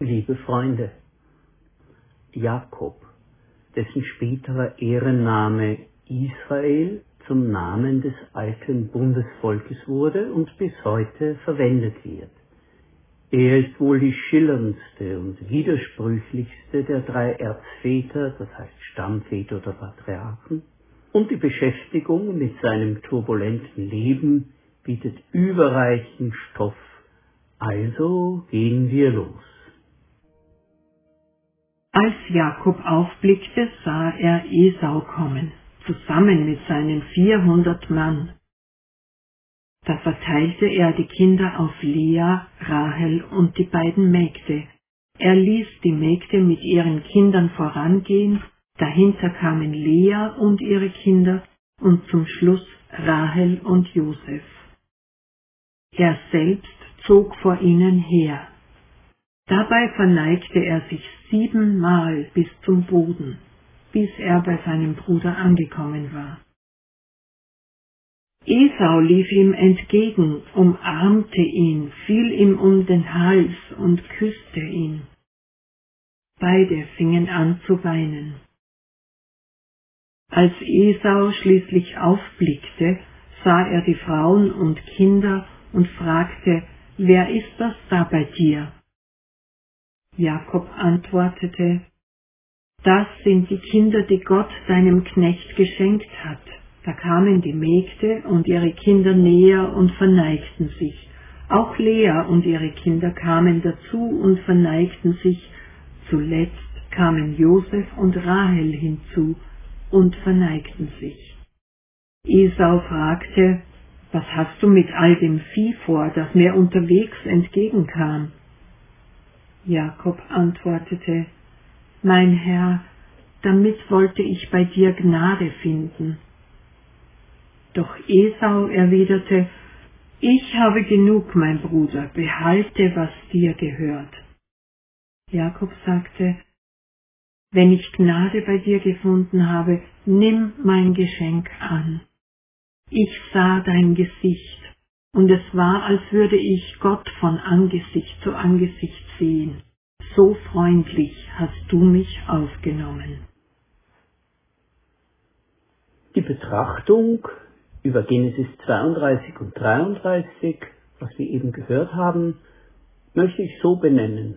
Liebe Freunde, Jakob, dessen späterer Ehrenname Israel zum Namen des alten Bundesvolkes wurde und bis heute verwendet wird. Er ist wohl die schillerndste und widersprüchlichste der drei Erzväter, das heißt Stammväter oder Patriarchen, und die Beschäftigung mit seinem turbulenten Leben bietet überreichen Stoff. Also gehen wir los. Als Jakob aufblickte, sah er Esau kommen, zusammen mit seinen vierhundert Mann. Da verteilte er die Kinder auf Lea, Rahel und die beiden Mägde. Er ließ die Mägde mit ihren Kindern vorangehen, dahinter kamen Lea und ihre Kinder und zum Schluss Rahel und Josef. Er selbst zog vor ihnen her. Dabei verneigte er sich siebenmal bis zum Boden, bis er bei seinem Bruder angekommen war. Esau lief ihm entgegen, umarmte ihn, fiel ihm um den Hals und küsste ihn. Beide fingen an zu weinen. Als Esau schließlich aufblickte, sah er die Frauen und Kinder und fragte, wer ist das da bei dir? Jakob antwortete, das sind die Kinder, die Gott deinem Knecht geschenkt hat. Da kamen die Mägde und ihre Kinder näher und verneigten sich. Auch Lea und ihre Kinder kamen dazu und verneigten sich. Zuletzt kamen Josef und Rahel hinzu und verneigten sich. Esau fragte, was hast du mit all dem Vieh vor, das mir unterwegs entgegenkam? Jakob antwortete, Mein Herr, damit wollte ich bei dir Gnade finden. Doch Esau erwiderte, Ich habe genug, mein Bruder, behalte, was dir gehört. Jakob sagte, Wenn ich Gnade bei dir gefunden habe, nimm mein Geschenk an. Ich sah dein Gesicht, und es war, als würde ich Gott von Angesicht zu Angesicht sehen. So freundlich hast du mich aufgenommen. Die Betrachtung über Genesis 32 und 33, was wir eben gehört haben, möchte ich so benennen.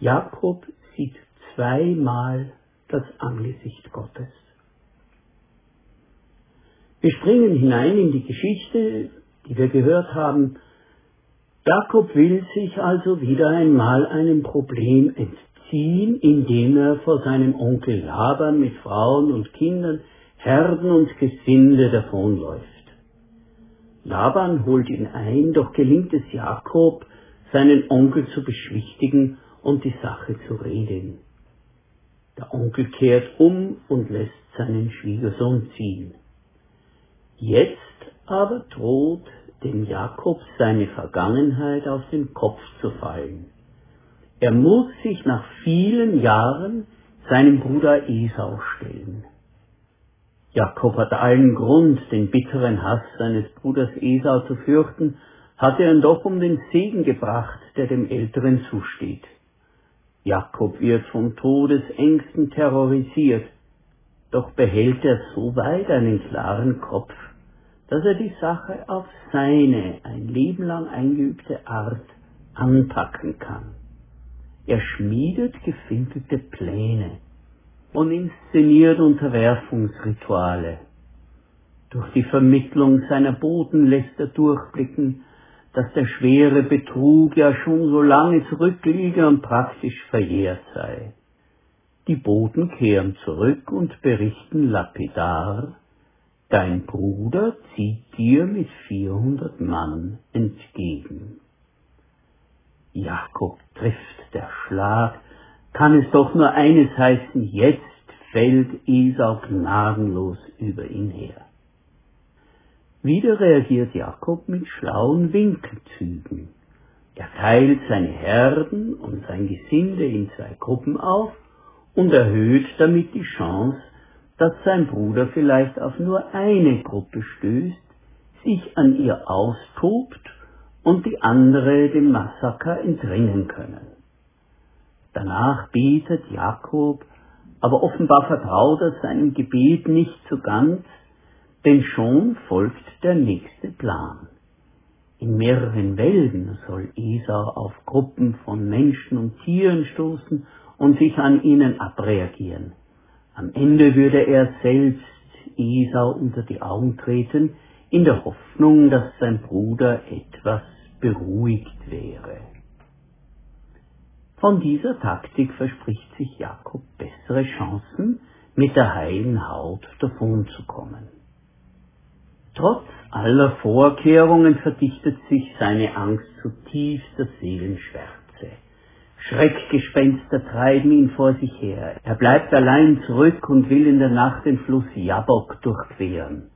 Jakob sieht zweimal das Angesicht Gottes. Wir springen hinein in die Geschichte, die wir gehört haben. Jakob will sich also wieder einmal einem Problem entziehen, indem er vor seinem Onkel Laban mit Frauen und Kindern, Herden und Gesinde davonläuft. Laban holt ihn ein, doch gelingt es Jakob, seinen Onkel zu beschwichtigen und die Sache zu regeln. Der Onkel kehrt um und lässt seinen Schwiegersohn ziehen. Jetzt aber droht dem Jakob seine Vergangenheit auf den Kopf zu fallen. Er muss sich nach vielen Jahren seinem Bruder Esau stellen. Jakob hat allen Grund, den bitteren Hass seines Bruders Esau zu fürchten, hat er ihn doch um den Segen gebracht, der dem Älteren zusteht. Jakob wird von Todesängsten terrorisiert, doch behält er so weit einen klaren Kopf, dass er die Sache auf seine ein Leben lang eingeübte Art anpacken kann. Er schmiedet gefinkelte Pläne und inszeniert Unterwerfungsrituale. Durch die Vermittlung seiner Boten lässt er durchblicken, dass der schwere Betrug ja schon so lange zurückliege und praktisch verjährt sei. Die Boten kehren zurück und berichten lapidar, Dein Bruder zieht dir mit vierhundert Mann entgegen. Jakob trifft der Schlag, kann es doch nur eines heißen, jetzt fällt Esau gnadenlos über ihn her. Wieder reagiert Jakob mit schlauen Winkelzügen. Er teilt seine Herden und sein Gesinde in zwei Gruppen auf und erhöht damit die Chance, dass sein Bruder vielleicht auf nur eine Gruppe stößt, sich an ihr austobt und die andere dem Massaker entrinnen können. Danach betet Jakob, aber offenbar vertraut er seinem Gebet nicht so ganz, denn schon folgt der nächste Plan. In mehreren Wellen soll Esau auf Gruppen von Menschen und Tieren stoßen und sich an ihnen abreagieren. Am Ende würde er selbst Esau unter die Augen treten, in der Hoffnung, dass sein Bruder etwas beruhigt wäre. Von dieser Taktik verspricht sich Jakob bessere Chancen, mit der heilen Haut davonzukommen. Trotz aller Vorkehrungen verdichtet sich seine Angst zu tiefster Seelenschwärze. Schreckgespenster treiben ihn vor sich her. Er bleibt allein zurück und will in der Nacht den Fluss Jabok durchqueren.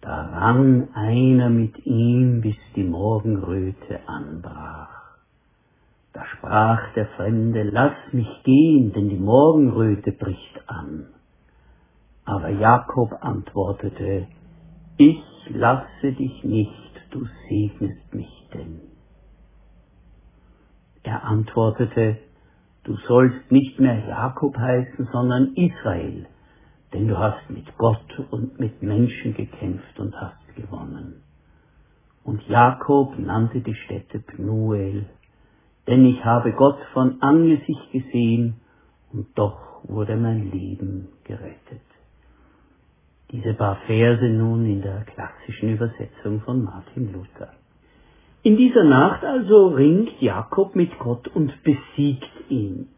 Da rang einer mit ihm, bis die Morgenröte anbrach. Da sprach der Fremde, lass mich gehen, denn die Morgenröte bricht an. Aber Jakob antwortete, ich lasse dich nicht, du segnest mich denn. Er antwortete, du sollst nicht mehr Jakob heißen, sondern Israel, denn du hast mit Gott und mit Menschen gekämpft und hast gewonnen. Und Jakob nannte die Stätte Pnuel, denn ich habe Gott von Angesicht gesehen und doch wurde mein Leben gerettet. Diese paar Verse nun in der klassischen Übersetzung von Martin Luther. In dieser Nacht also ringt Jakob mit Gott und besiegt ihn.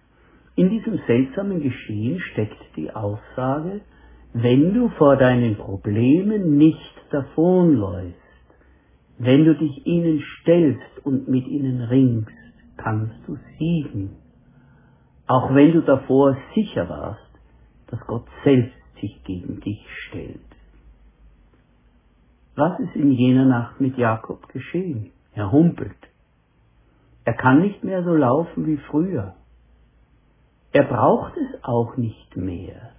In diesem seltsamen Geschehen steckt die Aussage, wenn du vor deinen Problemen nicht davonläufst, wenn du dich ihnen stellst und mit ihnen ringst, kannst du siegen, auch wenn du davor sicher warst, dass Gott selbst sich gegen dich stellt. Was ist in jener Nacht mit Jakob geschehen? Er humpelt. Er kann nicht mehr so laufen wie früher. Er braucht es auch nicht mehr,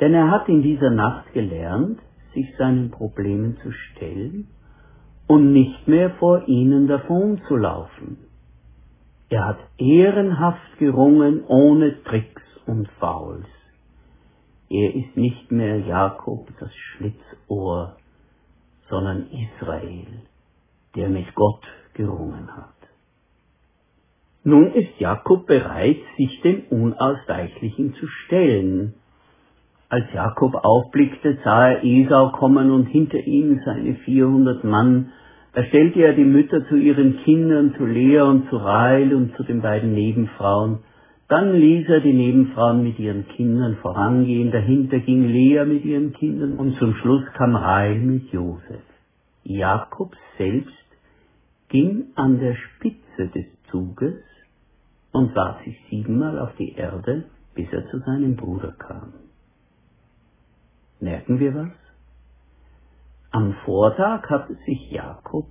denn er hat in dieser Nacht gelernt, sich seinen Problemen zu stellen und nicht mehr vor ihnen davonzulaufen. Er hat ehrenhaft gerungen ohne Tricks und Fouls. Er ist nicht mehr Jakob, das Schlitzohr, sondern Israel, der mit Gott gerungen hat. Nun ist Jakob bereit, sich dem Unausweichlichen zu stellen. Als Jakob aufblickte, sah er Esau kommen und hinter ihm seine vierhundert Mann. Da stellte er die Mütter zu ihren Kindern, zu Lea und zu Rahel und zu den beiden Nebenfrauen. Dann ließ er die Nebenfrauen mit ihren Kindern vorangehen, dahinter ging Lea mit ihren Kindern und zum Schluss kam Rahel mit Josef. Jakob selbst ging an der Spitze des Zuges und warf sich siebenmal auf die Erde, bis er zu seinem Bruder kam. Merken wir was? Am Vortag hatte sich Jakob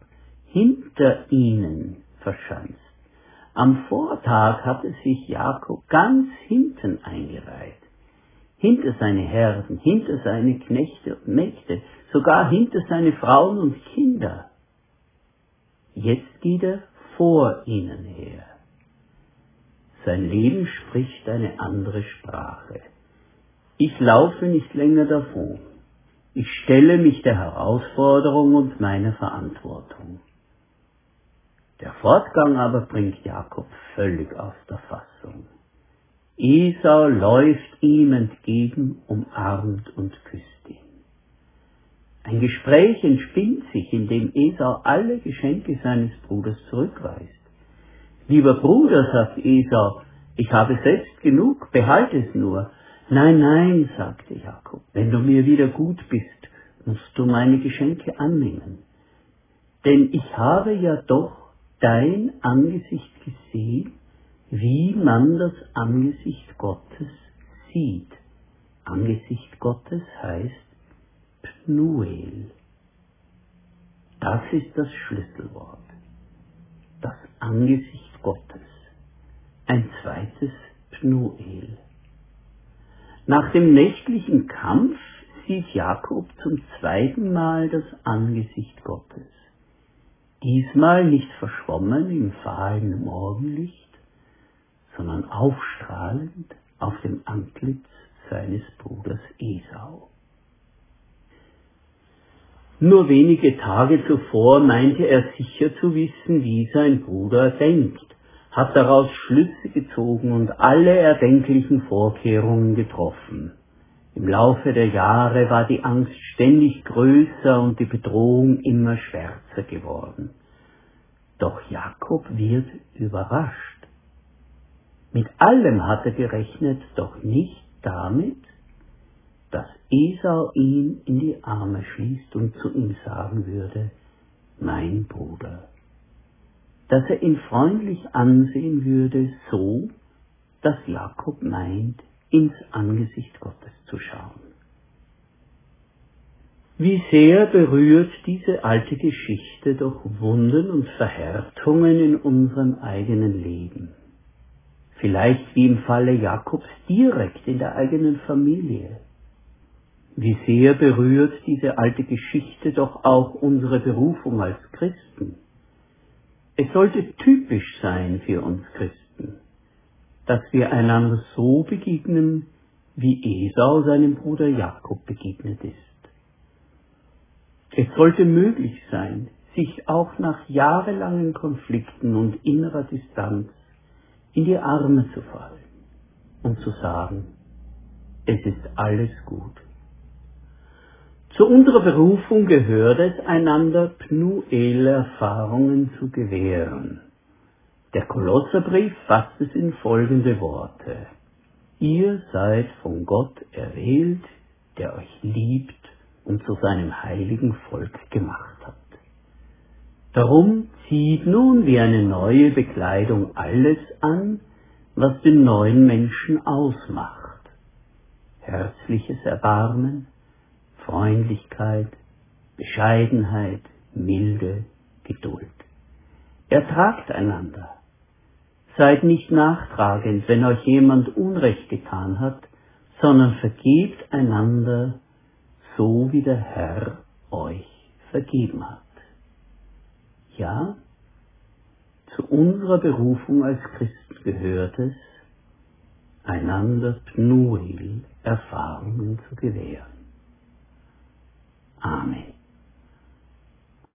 hinter ihnen verschanzt. Am Vortag hatte sich Jakob ganz hinten eingereiht. Hinter seine Herden, hinter seine Knechte und Mägde, sogar hinter seine Frauen und Kinder. Jetzt geht er vor ihnen her. Sein Leben spricht eine andere Sprache. Ich laufe nicht länger davon. Ich stelle mich der Herausforderung und meiner Verantwortung. Der Fortgang aber bringt Jakob völlig aus der Fassung. Esau läuft ihm entgegen, umarmt und küsst. Ein Gespräch entspinnt sich, in dem Esau alle Geschenke seines Bruders zurückweist. Lieber Bruder, sagt Esau, ich habe selbst genug, behalte es nur. Nein, nein, sagte Jakob, wenn du mir wieder gut bist, musst du meine Geschenke annehmen. Denn ich habe ja doch dein Angesicht gesehen, wie man das Angesicht Gottes sieht. Angesicht Gottes heißt Pnuel. Das ist das Schlüsselwort. Das Angesicht Gottes. Ein zweites Pnuel. Nach dem nächtlichen Kampf sieht Jakob zum zweiten Mal das Angesicht Gottes diesmal nicht verschwommen im fahlen Morgenlicht, sondern aufstrahlend auf dem Antlitz seines Bruders Esau. Nur wenige Tage zuvor meinte er sicher zu wissen, wie sein Bruder denkt, hat daraus Schlüsse gezogen und alle erdenklichen Vorkehrungen getroffen. Im Laufe der Jahre war die Angst ständig größer und die Bedrohung immer schwärzer geworden. Doch Jakob wird überrascht. Mit allem hat er gerechnet, doch nicht damit, dass Esau ihn in die Arme schließt und zu ihm sagen würde, mein Bruder. Dass er ihn freundlich ansehen würde, so, dass Jakob meint, ins Angesicht Gottes zu schauen. Wie sehr berührt diese alte Geschichte doch Wunden und Verhärtungen in unserem eigenen Leben vielleicht wie im Falle Jakobs direkt in der eigenen Familie. Wie sehr berührt diese alte Geschichte doch auch unsere Berufung als Christen. Es sollte typisch sein für uns Christen, dass wir einander so begegnen, wie Esau seinem Bruder Jakob begegnet ist. Es sollte möglich sein, sich auch nach jahrelangen Konflikten und innerer Distanz in die Arme zu fallen und zu sagen, es ist alles gut. Zu unserer Berufung gehört es, einander Pnuel-Erfahrungen zu gewähren. Der Kolosserbrief fasst es in folgende Worte. Ihr seid von Gott erwählt, der euch liebt und zu seinem heiligen Volk gemacht hat. Darum zieht nun wie eine neue Bekleidung alles an, was den neuen Menschen ausmacht. Herzliches Erbarmen, Freundlichkeit, Bescheidenheit, Milde, Geduld. Ertragt einander. Seid nicht nachtragend, wenn euch jemand Unrecht getan hat, sondern vergebt einander, so wie der Herr euch vergeben hat. Ja, zu unserer Berufung als Christen gehört es, einander Pnuel Erfahrungen zu gewähren. Amen.